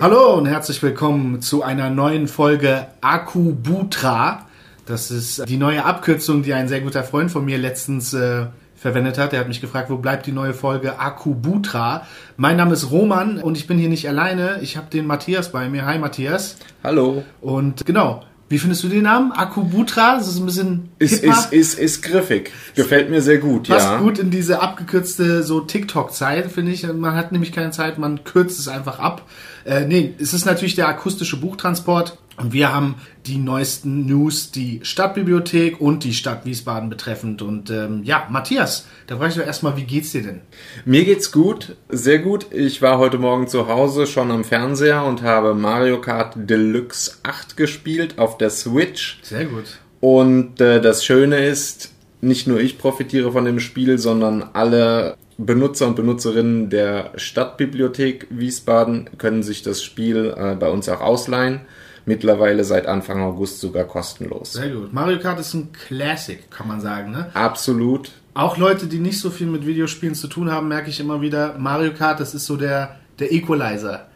Hallo und herzlich willkommen zu einer neuen Folge Akubutra. Das ist die neue Abkürzung, die ein sehr guter Freund von mir letztens äh, verwendet hat. Er hat mich gefragt, wo bleibt die neue Folge Akubutra? Mein Name ist Roman und ich bin hier nicht alleine. Ich habe den Matthias bei mir. Hi Matthias. Hallo. Und genau, wie findest du den Namen? Akubutra? Das ist ein bisschen Ist, ist, ist, ist griffig. Gefällt mir sehr gut, Passt ja. gut in diese abgekürzte so TikTok-Zeit, finde ich. Man hat nämlich keine Zeit, man kürzt es einfach ab. Äh, nee, es ist natürlich der akustische Buchtransport und wir haben die neuesten News, die Stadtbibliothek und die Stadt Wiesbaden betreffend. Und ähm, ja, Matthias, da frage ich doch erstmal, wie geht's dir denn? Mir geht's gut, sehr gut. Ich war heute Morgen zu Hause schon am Fernseher und habe Mario Kart Deluxe 8 gespielt auf der Switch. Sehr gut. Und äh, das Schöne ist, nicht nur ich profitiere von dem Spiel, sondern alle Benutzer und Benutzerinnen der Stadtbibliothek Wiesbaden können sich das Spiel äh, bei uns auch ausleihen. Mittlerweile seit Anfang August sogar kostenlos. Sehr gut. Mario Kart ist ein Classic, kann man sagen, ne? Absolut. Auch Leute, die nicht so viel mit Videospielen zu tun haben, merke ich immer wieder, Mario Kart, das ist so der, der Equalizer.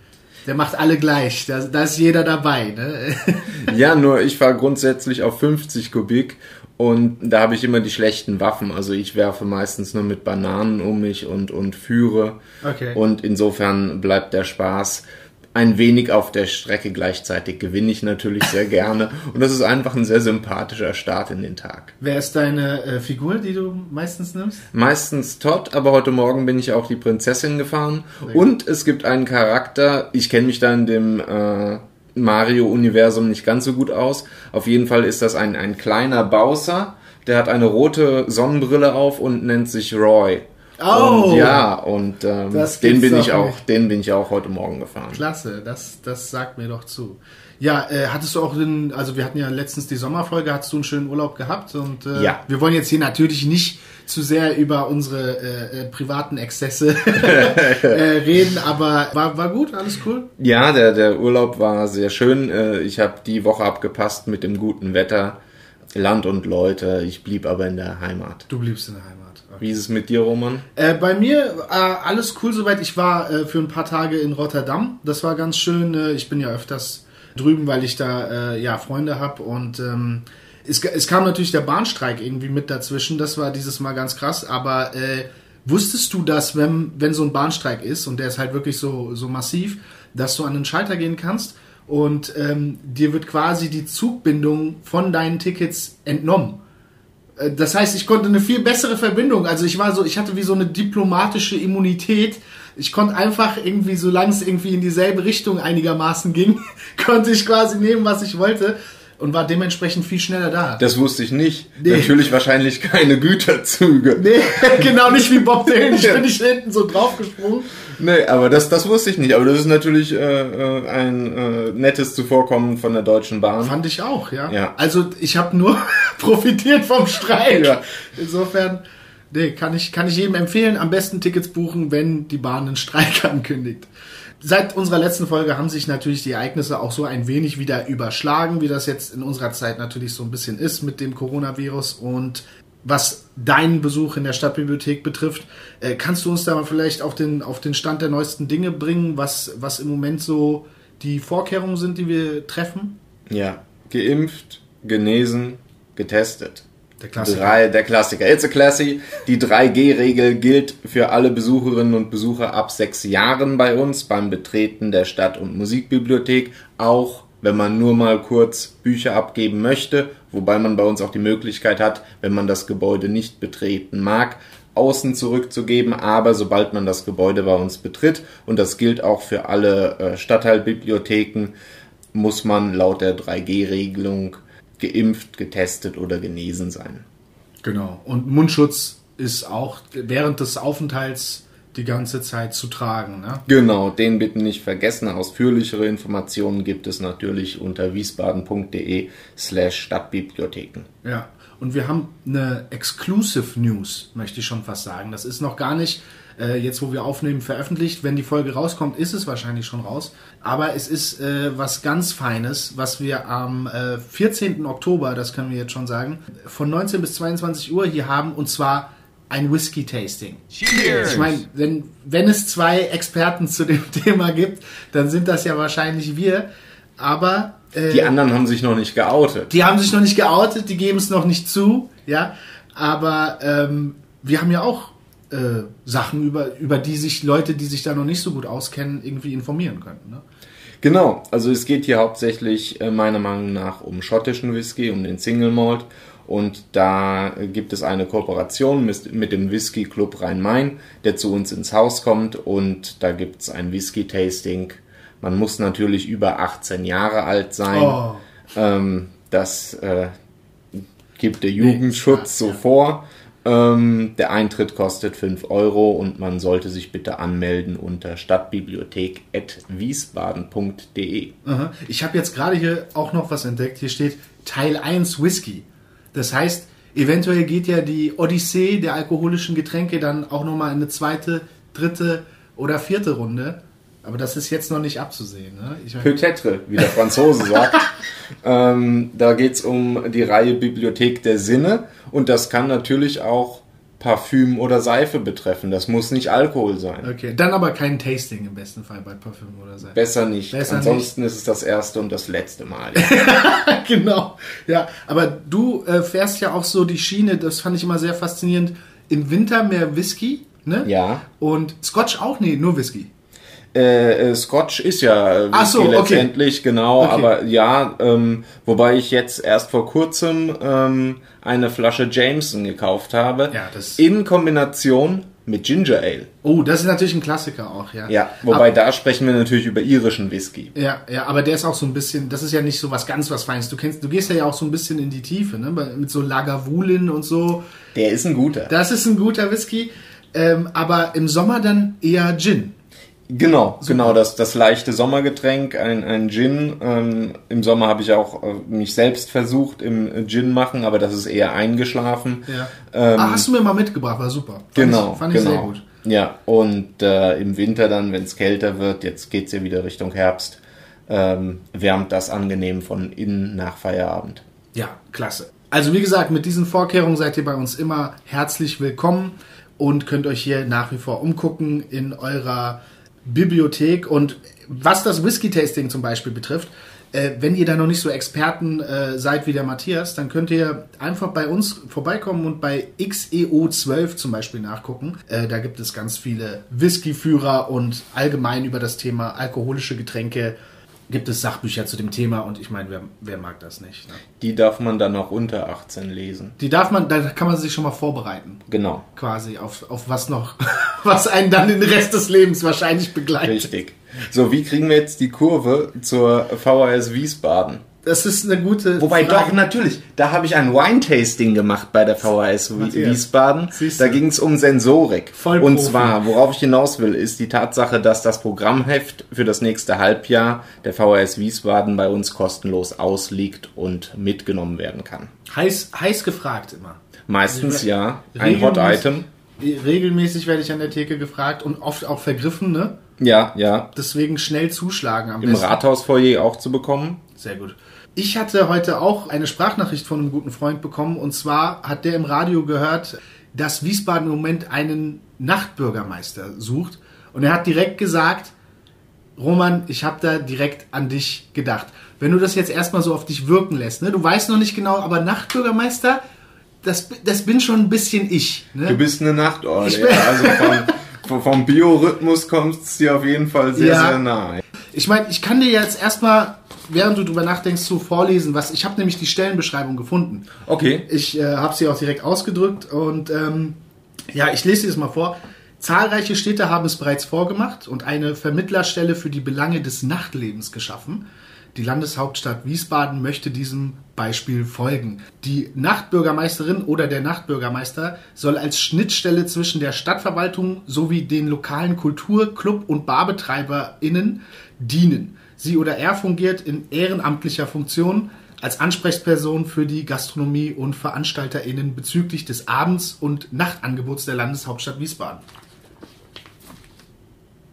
Der macht alle gleich. Da, da ist jeder dabei. Ne? Ja, nur ich fahre grundsätzlich auf 50 Kubik und da habe ich immer die schlechten Waffen. Also ich werfe meistens nur mit Bananen um mich und, und führe. Okay. Und insofern bleibt der Spaß ein wenig auf der Strecke. Gleichzeitig gewinne ich natürlich sehr gerne. Und das ist einfach ein sehr sympathischer Start in den Tag. Wer ist deine äh, Figur, die du meistens nimmst? Meistens Todd, aber heute Morgen bin ich auch die Prinzessin gefahren. Und es gibt einen Charakter, ich kenne mich da in dem äh, Mario-Universum nicht ganz so gut aus. Auf jeden Fall ist das ein, ein kleiner Bowser, der hat eine rote Sonnenbrille auf und nennt sich Roy. Oh! Und, ja, und ähm, den bin ich auch, nicht. den bin ich auch heute Morgen gefahren. Klasse, das, das sagt mir doch zu. Ja, äh, hattest du auch den, also wir hatten ja letztens die Sommerfolge, hattest du einen schönen Urlaub gehabt und äh, Ja. wir wollen jetzt hier natürlich nicht zu sehr über unsere äh, äh, privaten Exzesse äh, reden, aber war, war gut, alles cool? Ja, der, der Urlaub war sehr schön. Äh, Ich habe die Woche abgepasst mit dem guten Wetter, Land und Leute. Ich blieb aber in der Heimat. Du bliebst in der Heimat. Wie ist es mit dir, Roman? Äh, bei mir äh, alles cool soweit. Ich war äh, für ein paar Tage in Rotterdam. Das war ganz schön. Äh, ich bin ja öfters drüben, weil ich da äh, ja Freunde habe und ähm, es, es kam natürlich der Bahnstreik irgendwie mit dazwischen. Das war dieses Mal ganz krass. Aber äh, wusstest du, dass wenn wenn so ein Bahnstreik ist und der ist halt wirklich so so massiv, dass du an den Schalter gehen kannst und ähm, dir wird quasi die Zugbindung von deinen Tickets entnommen. Äh, Das heißt, ich konnte eine viel bessere Verbindung. Also ich war so, ich hatte wie so eine diplomatische Immunität. Ich konnte einfach irgendwie, solange es irgendwie in dieselbe Richtung einigermaßen ging, konnte ich quasi nehmen, was ich wollte und war dementsprechend viel schneller da. Das wusste ich nicht. Nee. Natürlich wahrscheinlich keine Güterzüge. Nee, genau nicht wie Bob Dylan. Ich bin nicht hinten so draufgesprungen. Nee, aber das, das wusste ich nicht. Aber das ist natürlich äh, äh, ein äh, nettes Zuvorkommen von der Deutschen Bahn. Fand ich auch, ja. Ja. Also ich habe nur profitiert vom Streik. Ja. Insofern, nee, kann ich, kann ich jedem empfehlen, am besten Tickets buchen, wenn die Bahn einen Streik ankündigt. Seit unserer letzten Folge haben sich natürlich die Ereignisse auch so ein wenig wieder überschlagen, wie das jetzt in unserer Zeit natürlich so ein bisschen ist mit dem Coronavirus. Und was deinen Besuch in der Stadtbibliothek betrifft, äh, kannst du uns da mal vielleicht auf den, auf den Stand der neuesten Dinge bringen, was, was im Moment so die Vorkehrungen sind, die wir treffen? Ja, geimpft, genesen, getestet. Der Klassiker. Drei, der Klassiker. It's a Classy. Die 3G-Regel gilt für alle Besucherinnen und Besucher ab sechs Jahren bei uns beim Betreten der Stadt- und Musikbibliothek. Auch wenn man nur mal kurz Bücher abgeben möchte, wobei man bei uns auch die Möglichkeit hat, wenn man das Gebäude nicht betreten mag, außen zurückzugeben, aber sobald man das Gebäude bei uns betritt, und das gilt auch für alle äh, Stadtteilbibliotheken, muss man laut der 3G-Regelung geimpft, getestet oder genesen sein. Genau. Und Mundschutz ist auch während des Aufenthalts die ganze Zeit zu tragen. Ne? Genau, den bitte nicht vergessen. Ausführlichere Informationen gibt es natürlich unter wiesbaden.de slash Stadtbibliotheken. Ja. Und wir haben eine Exclusive News, möchte ich schon fast sagen. Das ist noch gar nicht, äh, jetzt wo wir aufnehmen, veröffentlicht. Wenn die Folge rauskommt, ist es wahrscheinlich schon raus. Aber es ist äh, was ganz Feines, was wir am äh, 14. Oktober, das können wir jetzt schon sagen, von 19 bis 22 Uhr hier haben. Und zwar ein Whisky-Tasting. Ich meine, wenn, wenn es zwei Experten zu dem Thema gibt, dann sind das ja wahrscheinlich wir. Aber äh, Die anderen haben sich noch nicht geoutet. die haben sich noch nicht geoutet, die geben es noch nicht zu, ja. Aber ähm, wir haben ja auch äh, Sachen, über, über die sich Leute, die sich da noch nicht so gut auskennen, irgendwie informieren könnten. Ne? Genau, also es geht hier hauptsächlich äh, meiner Meinung nach um schottischen Whisky, um den Single Malt. Und da äh, gibt es eine Kooperation mit, mit dem Whisky Club Rhein-Main, der zu uns ins Haus kommt. Und da gibt es ein Whisky-Tasting. Man muss natürlich über 18 Jahre alt sein. Oh. Ähm, das äh, gibt der Jugendschutz ja, so ja. vor. Ähm, der Eintritt kostet 5 Euro und man sollte sich bitte anmelden unter stadtbibliothek.wiesbaden.de. Ich habe jetzt gerade hier auch noch was entdeckt. Hier steht Teil 1 Whisky. Das heißt, eventuell geht ja die Odyssee der alkoholischen Getränke dann auch nochmal in eine zweite, dritte oder vierte Runde. Aber das ist jetzt noch nicht abzusehen. Ne? Ich mein, Peut-être, wie der Franzose sagt. ähm, da geht's um die Reihe Bibliothek der Sinne und das kann natürlich auch Parfüm oder Seife betreffen. Das muss nicht Alkohol sein. okay, dann aber kein Tasting im besten Fall bei Parfüm oder so. Besser nicht. Besser Ansonsten ist es das erste und das letzte Mal. genau. Ja, aber du äh, fährst ja auch so die Schiene, das fand ich immer sehr faszinierend. Im Winter mehr Whisky, ne? ja. Und Scotch auch? Nee, nur Whisky. Äh, äh, Scotch ist ja äh, Whisky so, okay. letztendlich, genau, Okay. aber ja, ähm, wobei ich jetzt erst vor kurzem ähm, eine Flasche Jameson gekauft habe. Ja, das- in Kombination mit Ginger Ale. Oh, das ist natürlich ein Klassiker auch, ja. Ja, wobei da sprechen wir natürlich über irischen Whisky. Ja, ja, aber der ist auch so ein bisschen, das ist ja nicht so was ganz was Feines. Du kennst, du gehst ja auch so ein bisschen in die Tiefe, ne? Mit so Lagavulin und so. Der ist ein guter. Das ist ein guter Whisky. Ähm, aber im Sommer dann eher Gin. Genau, genau, das, das leichte Sommergetränk, ein, ein Gin. Ähm, Im Sommer habe ich auch äh, mich selbst versucht im Gin machen, aber das ist eher eingeschlafen. Ja. Ähm, ah, hast du mir mal mitgebracht, war super. Fand Genau, Ich, fand ich genau. sehr gut. Ja, und äh, im Winter dann, wenn es kälter wird, jetzt geht's ja wieder Richtung Herbst, ähm, wärmt das angenehm von innen nach Feierabend. Ja, klasse. Also wie gesagt, mit diesen Vorkehrungen seid ihr bei uns immer herzlich willkommen und könnt euch hier nach wie vor umgucken in eurer Bibliothek. Und was das Whisky-Tasting zum Beispiel betrifft, äh, wenn ihr da noch nicht so Experten äh, seid wie der Matthias, dann könnt ihr einfach bei uns vorbeikommen und bei XEO12 zum Beispiel nachgucken. Äh, da gibt es ganz viele Whisky-Führer und allgemein über das Thema alkoholische Getränke gibt es Sachbücher zu dem Thema und ich meine, wer, wer mag das nicht? Ne? Die darf man dann auch unter 18 lesen. Die darf man, da kann man sich schon mal vorbereiten, Genau, quasi auf, auf was noch, was einen dann den Rest des Lebens wahrscheinlich begleitet. richtig. So, wie kriegen wir jetzt die Kurve zur VHS Wiesbaden? Das ist eine gute. Wobei Frage. doch, natürlich. Da habe ich ein Wine-Tasting gemacht bei der VHS Matthias, Wiesbaden. siehst Da ging es um Sensorik. Vollprofi. Und zwar, worauf ich hinaus will, ist die Tatsache, dass das Programmheft für das nächste Halbjahr der VHS Wiesbaden bei uns kostenlos ausliegt und mitgenommen werden kann. Heiß, heiß gefragt immer. Meistens Re- ja ein Hot regelmäßig- Item. Regelmäßig werde ich an der Theke gefragt und oft auch vergriffen, ne? Ja, ja. Deswegen schnell zuschlagen am Im besten. Rathausfoyer auch zu bekommen. Sehr gut. Ich hatte heute auch eine Sprachnachricht von einem guten Freund bekommen und zwar hat der im Radio gehört, dass Wiesbaden im Moment einen Nachtbürgermeister sucht und er hat direkt gesagt, Roman, ich habe da direkt an dich gedacht. Wenn du das jetzt erstmal so auf dich wirken lässt, ne? du weißt noch nicht genau, aber Nachtbürgermeister, das, das bin schon ein bisschen ich. Ne? Du bist eine Ja. bin- Also vom, vom Biorhythmus kommst es dir auf jeden Fall sehr, Ja. sehr nahe. Ich meine, ich kann dir jetzt erstmal, während du drüber nachdenkst, so vorlesen, was ich habe nämlich die Stellenbeschreibung gefunden. Okay. Ich äh, habe sie auch direkt ausgedrückt und ähm, ja, ich lese dir das mal vor. Zahlreiche Städte haben es bereits vorgemacht und eine Vermittlerstelle für die Belange des Nachtlebens geschaffen. Die Landeshauptstadt Wiesbaden möchte diesem Beispiel folgen. Die Nachtbürgermeisterin oder der Nachtbürgermeister soll als Schnittstelle zwischen der Stadtverwaltung sowie den lokalen Kultur-, Club- und BarbetreiberInnen dienen. Sie oder er fungiert in ehrenamtlicher Funktion als Ansprechperson für die Gastronomie und VeranstalterInnen bezüglich des Abends- und Nachtangebots der Landeshauptstadt Wiesbaden.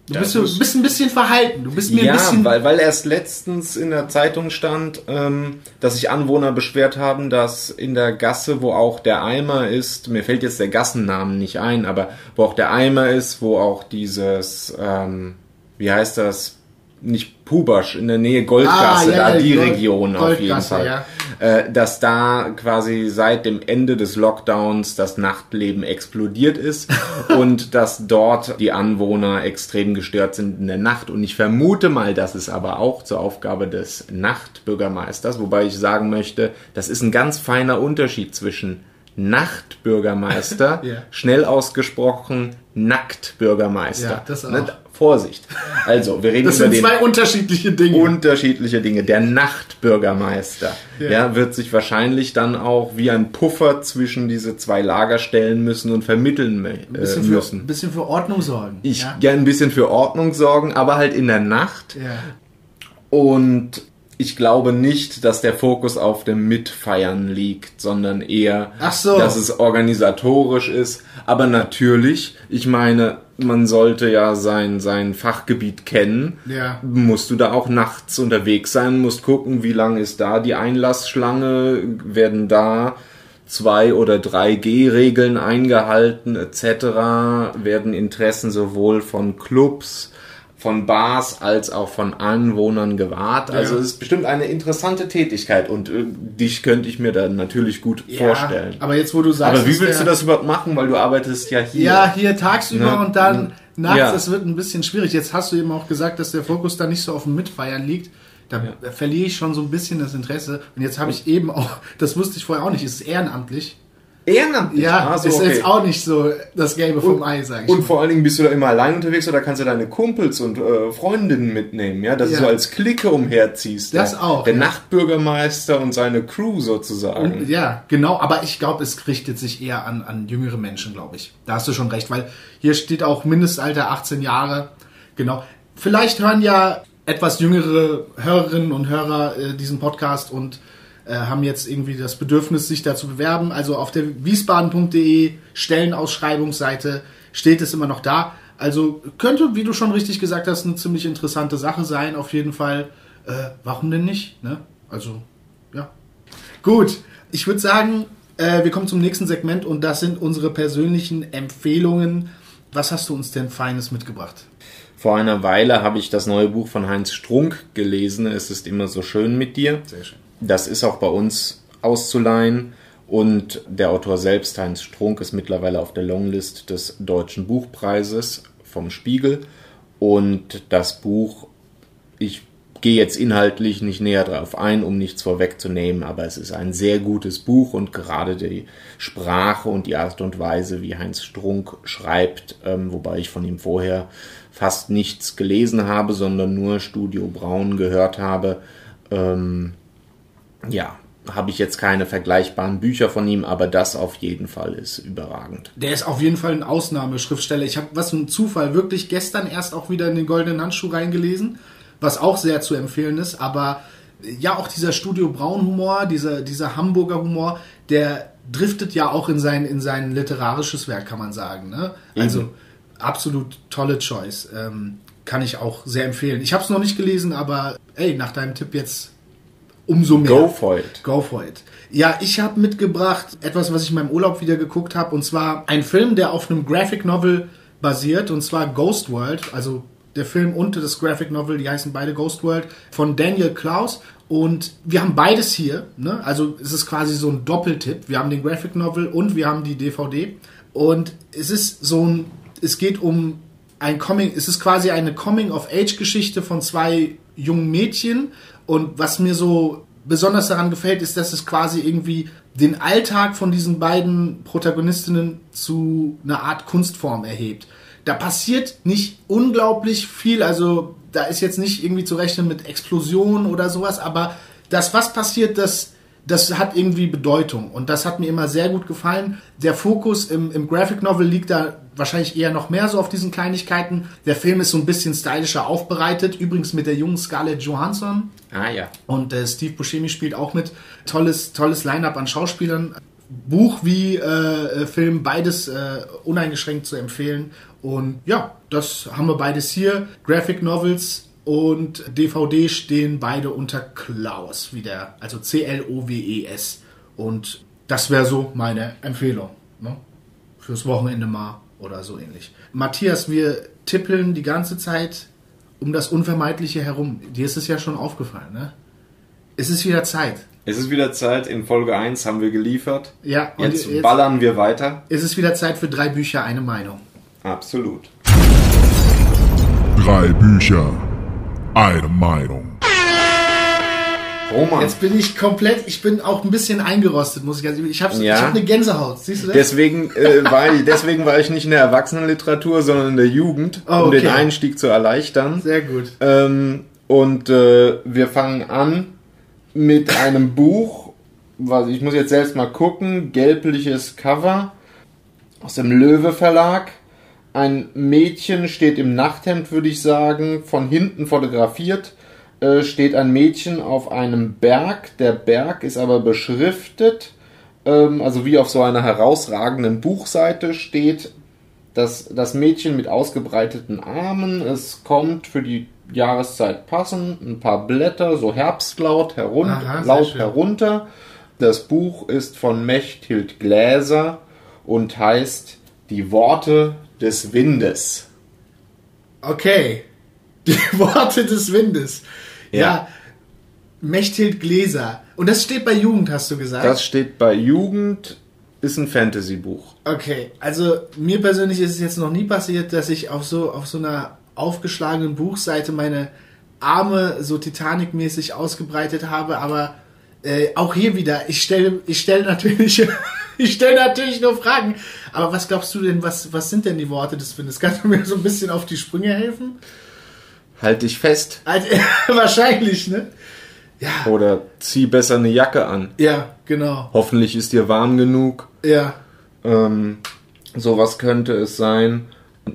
Du bist, so, bist ein bisschen verhalten. Du bist mir ja, ein bisschen. weil, weil erst letztens in der Zeitung stand, ähm, dass sich Anwohner beschwert haben, dass in der Gasse, wo auch der Eimer ist, mir fällt jetzt der Gassennamen nicht ein, aber wo auch der Eimer ist, wo auch dieses, ähm, wie heißt das, nicht Pubasch, in der Nähe Goldgasse, Ah, ja, da ja, die Gold- Region auf jeden Goldgasse, Fall. ja. Äh, dass da quasi seit dem Ende des Lockdowns das Nachtleben explodiert ist und dass dort die Anwohner extrem gestört sind in der Nacht. Und ich vermute mal, das ist aber auch zur Aufgabe des Nachtbürgermeisters, wobei ich sagen möchte, das ist ein ganz feiner Unterschied zwischen Nachtbürgermeister, Ja. schnell ausgesprochen Nacktbürgermeister. Ja, das auch. Vorsicht. Also, wir reden das über sind den zwei unterschiedliche Dinge. unterschiedliche Dinge. Der Nachtbürgermeister Ja. ja. wird sich wahrscheinlich dann auch wie ein Puffer zwischen diese zwei Lager stellen müssen und vermitteln äh, ein bisschen, für, müssen. ein bisschen für Ordnung sorgen. Ich ja. ja ein bisschen für Ordnung sorgen, aber halt in der Nacht. ja. Und ich glaube nicht, dass der Fokus auf dem Mitfeiern liegt, sondern eher, so. dass es organisatorisch ist. Aber natürlich, ich meine, man sollte ja sein, sein Fachgebiet kennen. Ja. Musst du da auch nachts unterwegs sein, musst gucken, wie lang ist da die Einlassschlange, werden da zwei oder drei G-Regeln eingehalten etc. Werden Interessen sowohl von Clubs, von Bars als auch von Anwohnern gewahrt. Also es ist bestimmt eine interessante Tätigkeit und äh, dich könnte ich mir da natürlich gut Ja, vorstellen. Aber jetzt, wo du sagst. Aber wie willst du das überhaupt machen, weil du arbeitest ja hier? Ja, hier tagsüber Ne? und dann nachts, Ja. das wird ein bisschen schwierig. Jetzt hast du eben auch gesagt, dass der Fokus da nicht so auf dem Mitfeiern liegt. Da verliere ich schon so ein bisschen das Interesse. Und jetzt habe ich eben auch, das wusste ich vorher auch nicht, ist ehrenamtlich. Ehrenamtlich. Ja, Ah, so, ist okay. jetzt auch nicht so das Gelbe vom Ei, sag ich Und mal. vor allen Dingen bist du da immer allein unterwegs oder kannst du deine Kumpels und äh, Freundinnen mitnehmen, ja, dass Ja. du so als Clique umherziehst. Das der, auch, Der ja. Nachtbürgermeister und seine Crew sozusagen. Und, ja, genau, aber ich glaube, es richtet sich eher an, an jüngere Menschen, glaube ich. Da hast du schon recht, weil hier steht auch Mindestalter 18 Jahre. Genau. Vielleicht hören ja etwas jüngere Hörerinnen und Hörer äh, diesen Podcast und äh, haben jetzt irgendwie das Bedürfnis, sich da zu bewerben. Also auf der wiesbaden.de Stellenausschreibungsseite steht es immer noch da. Also könnte, wie du schon richtig gesagt hast, eine ziemlich interessante Sache sein, auf jeden Fall. Äh, warum denn nicht? Ne? Also, ja. Gut, ich würde sagen, äh, wir kommen zum nächsten Segment und das sind unsere persönlichen Empfehlungen. Was hast du uns denn Feines mitgebracht? Vor einer Weile habe ich das neue Buch von Heinz Strunk gelesen. Es ist immer so schön mit dir. Sehr schön. Das ist auch bei uns auszuleihen. Und der Autor selbst, Heinz Strunk, ist mittlerweile auf der Longlist des Deutschen Buchpreises vom Spiegel. Und das Buch, ich gehe jetzt inhaltlich nicht näher darauf ein, um nichts vorwegzunehmen, aber es ist ein sehr gutes Buch und gerade die Sprache und die Art und Weise, wie Heinz Strunk schreibt, ähm, wobei ich von ihm vorher fast nichts gelesen habe, sondern nur Studio Braun gehört habe, ähm, ja, habe ich jetzt keine vergleichbaren Bücher von ihm, aber das auf jeden Fall ist überragend. Der ist auf jeden Fall ein Ausnahmeschriftsteller. Ich habe, was ein Zufall, wirklich gestern erst auch wieder in den goldenen Handschuh reingelesen, was auch sehr zu empfehlen ist. Aber äh, ja, auch dieser Studio Braun Humor, dieser, dieser Hamburger Humor, der driftet ja auch in sein, in sein literarisches Werk, kann man sagen. Ne? Also absolut tolle Choice. Ähm, kann ich auch sehr empfehlen. Ich habe es noch nicht gelesen, aber ey, nach deinem Tipp jetzt umso mehr. Go for it. Go for it. Ja, ich habe mitgebracht etwas, was ich in meinem Urlaub wieder geguckt habe, und zwar ein Film, der auf einem Graphic Novel basiert, und zwar Ghost World, also der Film und das Graphic Novel, die heißen beide Ghost World, von Daniel Klaus. Und wir haben beides hier, ne? also es ist quasi so ein Doppeltipp. Wir haben den Graphic Novel und wir haben die DVD. Und es ist so ein, es geht um ein Coming, es ist quasi eine Coming-of-Age-Geschichte von zwei jungen Mädchen. Und was mir so besonders daran gefällt, ist, dass es quasi irgendwie den Alltag von diesen beiden Protagonistinnen zu einer Art Kunstform erhebt. Da passiert nicht unglaublich viel, also da ist jetzt nicht irgendwie zu rechnen mit Explosionen oder sowas, aber das, was passiert, das, das hat irgendwie Bedeutung und das hat mir immer sehr gut gefallen. Der Fokus im, im Graphic Novel liegt da wahrscheinlich eher noch mehr so auf diesen Kleinigkeiten. Der Film ist so ein bisschen stylischer aufbereitet, übrigens mit der jungen Scarlett Johansson Ah ja. und äh, Steve Buscemi spielt auch mit. Tolles, tolles Line-Up an Schauspielern. Buch wie äh, Film, beides äh, uneingeschränkt zu empfehlen. Und ja, das haben wir beides hier. Graphic Novels und DVD stehen beide unter Klaus, wie der, also C-L-O-W-E-S. Und das wäre so meine Empfehlung. Ne? Fürs Wochenende mal oder so ähnlich. Matthias, wir tippeln die ganze Zeit um das Unvermeidliche herum. Dir ist es ja schon aufgefallen, ne? Es ist wieder Zeit. Es ist wieder Zeit. In Folge 1 haben wir geliefert. Ja, und jetzt, jetzt ballern wir weiter. Es ist wieder Zeit für drei Bücher, eine Meinung. Absolut. Drei Bücher, eine Meinung. Roman. Jetzt bin ich komplett, ich bin auch ein bisschen eingerostet, muss ich sagen. Ich habe ja. hab eine Gänsehaut, siehst du das? Deswegen, äh, war ich, deswegen war ich nicht in der Erwachsenenliteratur, sondern in der Jugend, oh, okay. um den Einstieg zu erleichtern. Sehr gut. Ähm, und äh, wir fangen an mit einem Buch, was ich muss jetzt selbst mal gucken, gelbliches Cover aus dem Löwe Verlag. Ein Mädchen steht im Nachthemd, würde ich sagen, von hinten fotografiert äh, steht ein Mädchen auf einem Berg. Der Berg ist aber beschriftet, ähm, also wie auf so einer herausragenden Buchseite steht das, das Mädchen mit ausgebreiteten Armen. Es kommt für die Jahreszeit passend ein paar Blätter, so Herbstlaut herun Aha, laut herunter. Das Buch ist von Mechthild Gläser und heißt Die Worte des Windes. Okay. Die Worte des Windes. Ja. ja. Mechthild Gläser. Und das steht bei Jugend, hast du gesagt? Das steht bei Jugend, ist ein Fantasy-Buch. Okay, also mir persönlich ist es jetzt noch nie passiert, dass ich auf so, auf so einer aufgeschlagenen Buchseite meine Arme so Titanic-mäßig ausgebreitet habe, aber äh, auch hier wieder, ich stelle ich stell natürlich, ich stelle natürlich nur Fragen. Aber was glaubst du denn, was, was sind denn die Worte des Windes? Kannst du mir so ein bisschen auf die Sprünge helfen? Halt dich fest. Also, wahrscheinlich, ne? Ja. Oder zieh besser eine Jacke an. Ja, genau. Hoffentlich ist dir warm genug. Ja. Ähm, sowas könnte es sein.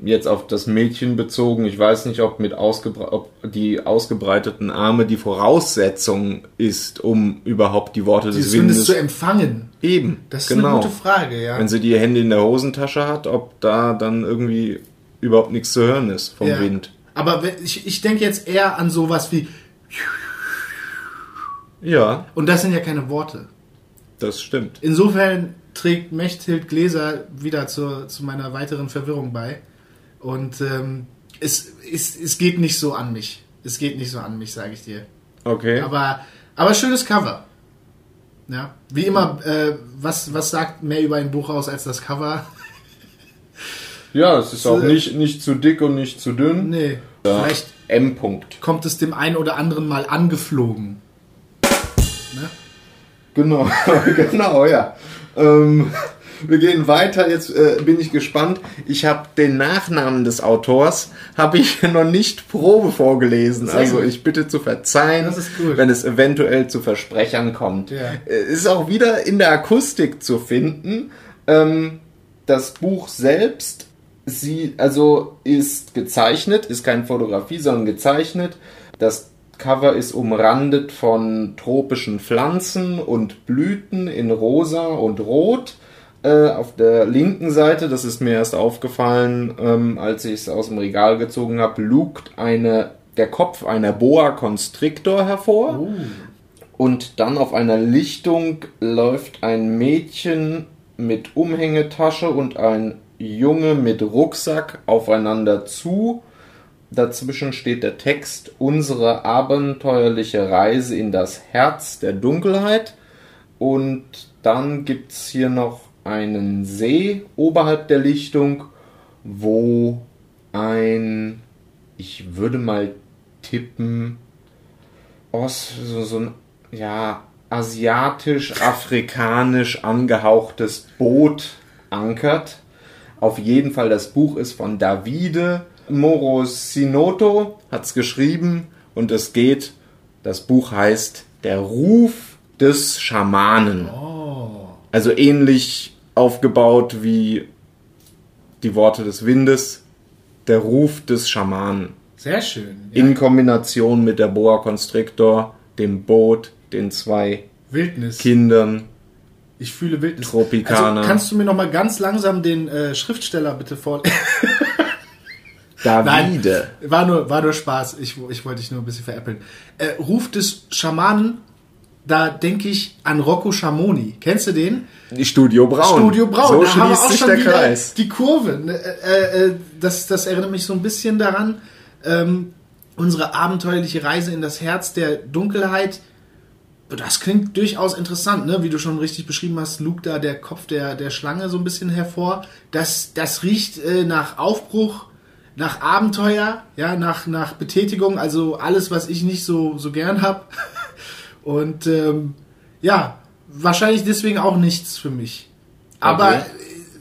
Jetzt auf das Mädchen bezogen, ich weiß nicht, ob mit ausgebre ob die ausgebreiteten Arme die Voraussetzung ist, um überhaupt die Worte des Windes zu empfangen. Eben. Das ist genau. eine gute Frage, ja. Wenn sie die Hände in der Hosentasche hat, ob da dann irgendwie überhaupt nichts zu hören ist vom ja. Wind. Aber ich, ich denke jetzt eher an sowas wie. Ja. Und das sind ja keine Worte. Das stimmt. Insofern trägt Mechthild Gläser wieder zu, zu meiner weiteren Verwirrung bei. Und ähm, es, es, es geht nicht so an mich. Es geht nicht so an mich, sage ich dir. Okay. Aber, aber schönes Cover. Ja, wie immer, äh, was, was sagt mehr über ein Buch aus als das Cover? Ja, es ist auch nicht, nicht zu dick und nicht zu dünn. Nee. Ja. Vielleicht M. -Punkt. kommt es dem einen oder anderen mal angeflogen. Ne? Genau, genau, ja. Ähm, wir gehen weiter. Jetzt äh, bin ich gespannt. Ich habe den Nachnamen des Autors habe ich noch nicht Probe vorgelesen. Also ich bitte zu verzeihen, wenn es eventuell zu Versprechern kommt. Ja. Äh, ist auch wieder in der Akustik zu finden. Ähm, das Buch selbst Sie also ist gezeichnet, ist keine Fotografie, sondern gezeichnet. Das Cover ist umrandet von tropischen Pflanzen und Blüten in rosa und rot. Äh, auf der linken Seite, das ist mir erst aufgefallen, ähm, als ich es aus dem Regal gezogen habe, lugt eine, der Kopf einer Boa Constrictor hervor. Uh. Und dann auf einer Lichtung läuft ein Mädchen mit Umhängetasche und ein Junge mit Rucksack aufeinander zu. Dazwischen steht der Text Unsere abenteuerliche Reise in das Herz der Dunkelheit. Und dann gibt es hier noch einen See oberhalb der Lichtung, wo ein, ich würde mal tippen, Ost, so, so ein, ja, asiatisch-afrikanisch angehauchtes Boot ankert. Auf jeden Fall, das Buch ist von Davide Morosinoto, hat es geschrieben und es geht, das Buch heißt Der Ruf des Schamanen. Oh. Also ähnlich aufgebaut wie die Worte des Windes, der Ruf des Schamanen. Sehr schön. Ja. In Kombination mit der Boa Constrictor, dem Boot, den zwei Wildnis. Kindern Ich fühle Wildnis. Tropikaner. Also, kannst du mir noch mal ganz langsam den äh, Schriftsteller bitte vor... Davide. War nur, war nur Spaß. Ich, ich wollte dich nur ein bisschen veräppeln. Äh, Ruf des Schamanen, da denke ich an Rocco Schamoni. Kennst du den? Studio Braun. Studio Braun. So da schließt sich der Kreis. Die Kurve. ne? Äh, äh, das, das erinnert mich so ein bisschen daran. Ähm, unsere abenteuerliche Reise in das Herz der Dunkelheit. Das klingt durchaus interessant, ne? wie du schon richtig beschrieben hast, lugt da der Kopf der, der Schlange so ein bisschen hervor. Das, das riecht äh, nach Aufbruch, nach Abenteuer, ja, nach, nach Betätigung, also alles, was ich nicht so, so gern hab. Und ähm, ja, wahrscheinlich deswegen auch nichts für mich. Aber Okay.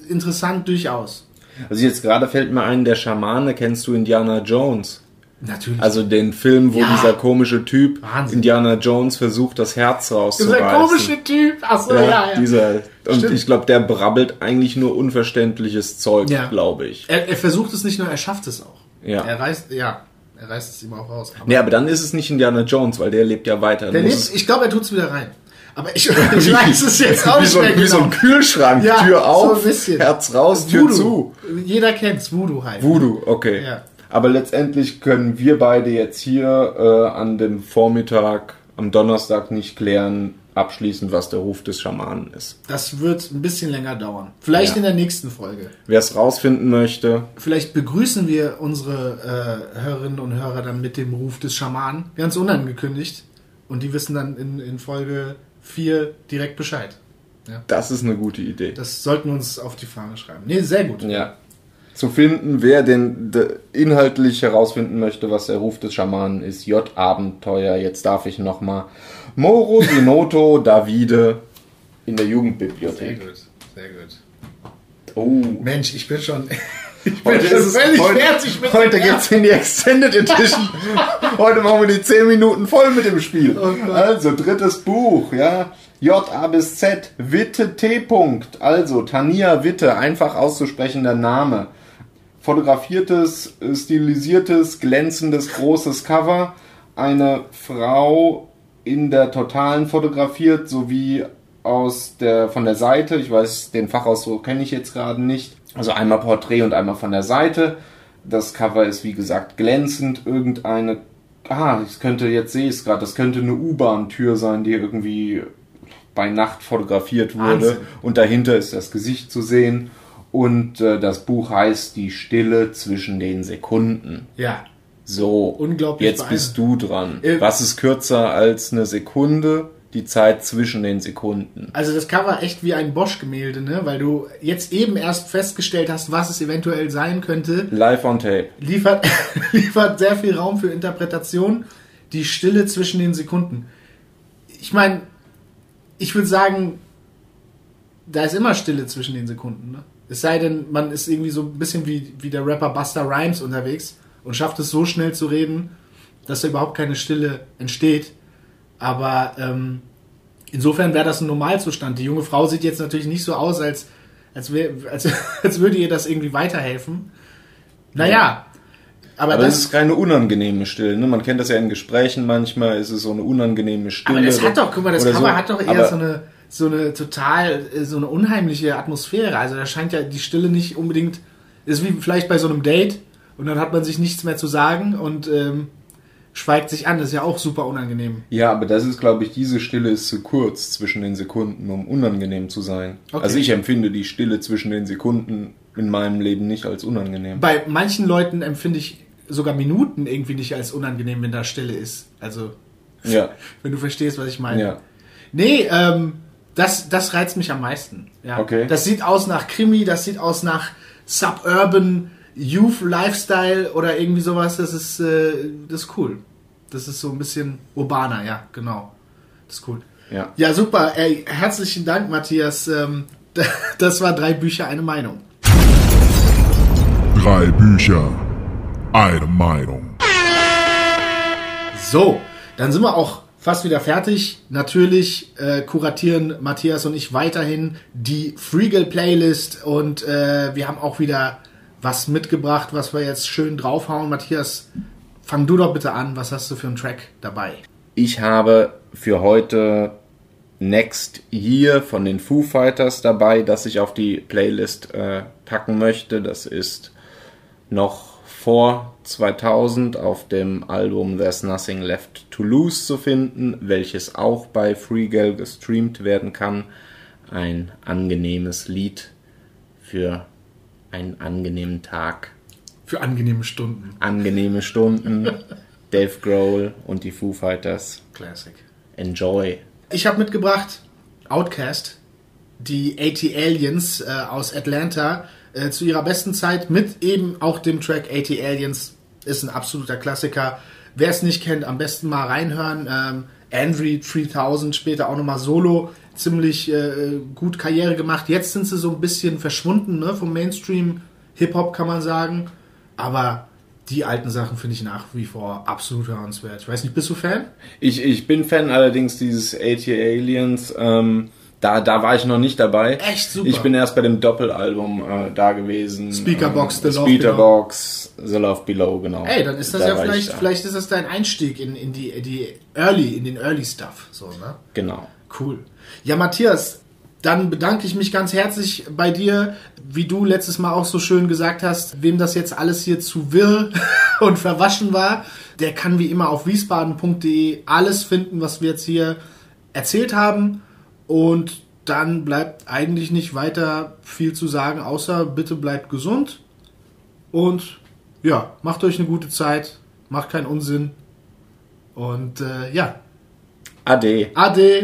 interessant durchaus. Also jetzt gerade fällt mir ein, der Schamane, kennst du Indiana Jones? Natürlich. Also den Film, wo Ja. dieser komische Typ Wahnsinn. Indiana Jones versucht, das Herz dieser rauszureißen. komische Typ. Achso, ja, ja. ja, dieser. Und Stimmt. ich glaube, der brabbelt eigentlich nur unverständliches Zeug, Ja. glaube ich. Er, er versucht es nicht nur, er schafft es auch. Ja. Er reißt, ja, er reißt es ihm auch raus. Aber Nee, aber dann ist es nicht Indiana Jones, weil der lebt ja weiter. der lebt, es- ich glaube, er tut es wieder rein. Aber ich, ich weiß es jetzt auch wie nicht so, mehr wie so genau. ein Kühlschrank, Ja, Tür so auf, bisschen. Herz raus, Tür Voodoo. zu. Jeder kennt's, Voodoo halt. Voodoo, okay. Ja. Aber letztendlich können wir beide jetzt hier äh, an dem Vormittag, am Donnerstag nicht klären, abschließend, was der Ruf des Schamanen ist. Das wird ein bisschen länger dauern. Vielleicht Ja. in der nächsten Folge. Wer es rausfinden möchte, Vielleicht begrüßen wir unsere äh, Hörerinnen und Hörer dann mit dem Ruf des Schamanen. Ganz unangekündigt. Und die wissen dann in, in Folge 4 direkt Bescheid. das ist eine gute Idee. Das sollten wir uns auf die Fahne schreiben. Nee, sehr gut. Ja. Zu finden, wer denn de, inhaltlich herausfinden möchte, was der Ruf des Schamanen ist. J. Abenteuer. Jetzt darf ich nochmal. Moro Sinoto Davide in der Sehr Jugendbibliothek. gut. Sehr gut. Oh. Mensch, ich bin schon, ich bin Heute, schon ist es, völlig heute, fertig mit heute geht's in die Extended Edition. heute machen wir die 10 Minuten voll mit dem Spiel. Oh also, drittes Buch, ja. J, A bis Z, Witte T. Punkt. Also, Tania Witte, einfach auszusprechender Name. Fotografiertes, stilisiertes, glänzendes, großes Cover. Eine Frau in der Totalen fotografiert, sowie aus der, von der Seite. Ich weiß, den Fachausdruck kenne ich jetzt gerade nicht. Also einmal Porträt und einmal von der Seite. Das Cover ist wie gesagt glänzend. Irgendeine, ah, ich könnte, jetzt sehe ich es gerade, das könnte eine U-Bahn-Tür sein, die irgendwie bei Nacht fotografiert wurde. Wahnsinn. Und dahinter ist das Gesicht zu sehen. Und äh, das Buch heißt Die Stille zwischen den Sekunden. Ja, So, Unglaublich jetzt bist du dran. Äh, Was ist kürzer als eine Sekunde? Die Zeit zwischen den Sekunden. also das Cover echt wie ein Bosch-Gemälde, ne? Weil du jetzt eben erst festgestellt hast, was es eventuell sein könnte. Live on tape. Liefert, liefert sehr viel Raum für Interpretation. Die Stille zwischen den Sekunden. Ich meine, ich würde sagen, da ist immer Stille zwischen den Sekunden, ne? Es sei denn, man ist irgendwie so ein bisschen wie, wie der Rapper Buster Rhymes unterwegs und schafft es so schnell zu reden, dass da überhaupt keine Stille entsteht. Aber ähm, insofern wäre das ein Normalzustand. Die junge Frau sieht jetzt natürlich nicht so aus, als, als, wär, als, als würde ihr das irgendwie weiterhelfen. Naja, aber, Aber das, es ist keine unangenehme Stille. Ne? Man kennt das ja in Gesprächen manchmal, ist es so eine unangenehme Stille. aber das hat doch, guck mal, das Cover so. hat doch eher Aber so eine, so eine total, äh, so eine unheimliche Atmosphäre. Also da scheint ja die Stille nicht unbedingt, ist wie vielleicht bei so einem Date und dann hat man sich nichts mehr zu sagen und ähm, schweigt sich an. Das ist ja auch super unangenehm. Ja, aber das ist, glaube ich, diese Stille ist zu kurz zwischen den Sekunden, um unangenehm zu sein. Okay. Also ich empfinde die Stille zwischen den Sekunden in meinem Leben nicht als unangenehm. Bei manchen Leuten empfinde ich sogar Minuten irgendwie nicht als unangenehm, wenn da Stille ist. Also, Ja, wenn du verstehst, was ich meine. ja. Nee, ähm, das, das reizt mich am meisten. Ja. Okay. Das sieht aus nach Krimi, das sieht aus nach Suburban Youth Lifestyle oder irgendwie sowas. Das ist, äh, das ist cool. Das ist so ein bisschen urbaner, ja, genau. Das ist cool. Ja. Ja, super. Ey, herzlichen Dank, Matthias. Ähm, das war drei Bücher, eine Meinung. Drei Bücher, eine Meinung. So, dann sind wir auch fast wieder fertig. Natürlich äh, kuratieren Matthias und ich weiterhin die Freegal Playlist und äh, wir haben auch wieder was mitgebracht, was wir jetzt schön draufhauen. Matthias, fang du doch bitte an. Was hast du für einen Track dabei? Ich habe für heute Next Year von den Foo Fighters dabei, das ich auf die Playlist äh, packen möchte. Das ist noch vor 2000 auf dem Album There's Nothing Left to Lose zu finden, welches auch bei Freegal gestreamt werden kann. Ein angenehmes Lied für einen angenehmen Tag. Für angenehme Stunden. Angenehme Stunden. Dave Grohl und die Foo Fighters. Classic. Enjoy. Ich habe mitgebracht Outcast, die AT Aliens äh, aus Atlanta äh, zu ihrer besten Zeit mit eben auch dem Track AT Aliens ist ein absoluter Klassiker. Wer es nicht kennt, am besten mal reinhören. Ähm, Andrew 3000 später auch nochmal solo ziemlich äh, gut Karriere gemacht. Jetzt sind sie so ein bisschen verschwunden ne, vom Mainstream Hip-Hop, kann man sagen. Aber die alten Sachen finde ich nach wie vor absolut hörenswert. Ich weiß nicht, bist du Fan? Ich, ich bin Fan allerdings dieses AT Aliens. Ähm, da, da war ich noch nicht dabei. Echt super. Ich bin erst bei dem Doppelalbum äh, da gewesen. Speakerbox, ähm, The Love Speakerbox, The Love Below, genau. Ey, dann ist das Da ja vielleicht, da. vielleicht ist das dein Einstieg in, in die, die Early, in den Early Stuff. So, ne? Genau. Cool. Ja, Matthias, dann bedanke ich mich ganz herzlich bei dir, wie du letztes Mal auch so schön gesagt hast, wem das jetzt alles hier zu wirr und verwaschen war, der kann wie immer auf wiesbaden.de alles finden, was wir jetzt hier erzählt haben. Und dann bleibt eigentlich nicht weiter viel zu sagen, außer bitte bleibt gesund und ja, macht euch eine gute Zeit, macht keinen Unsinn und äh, ja, Ade. Ade.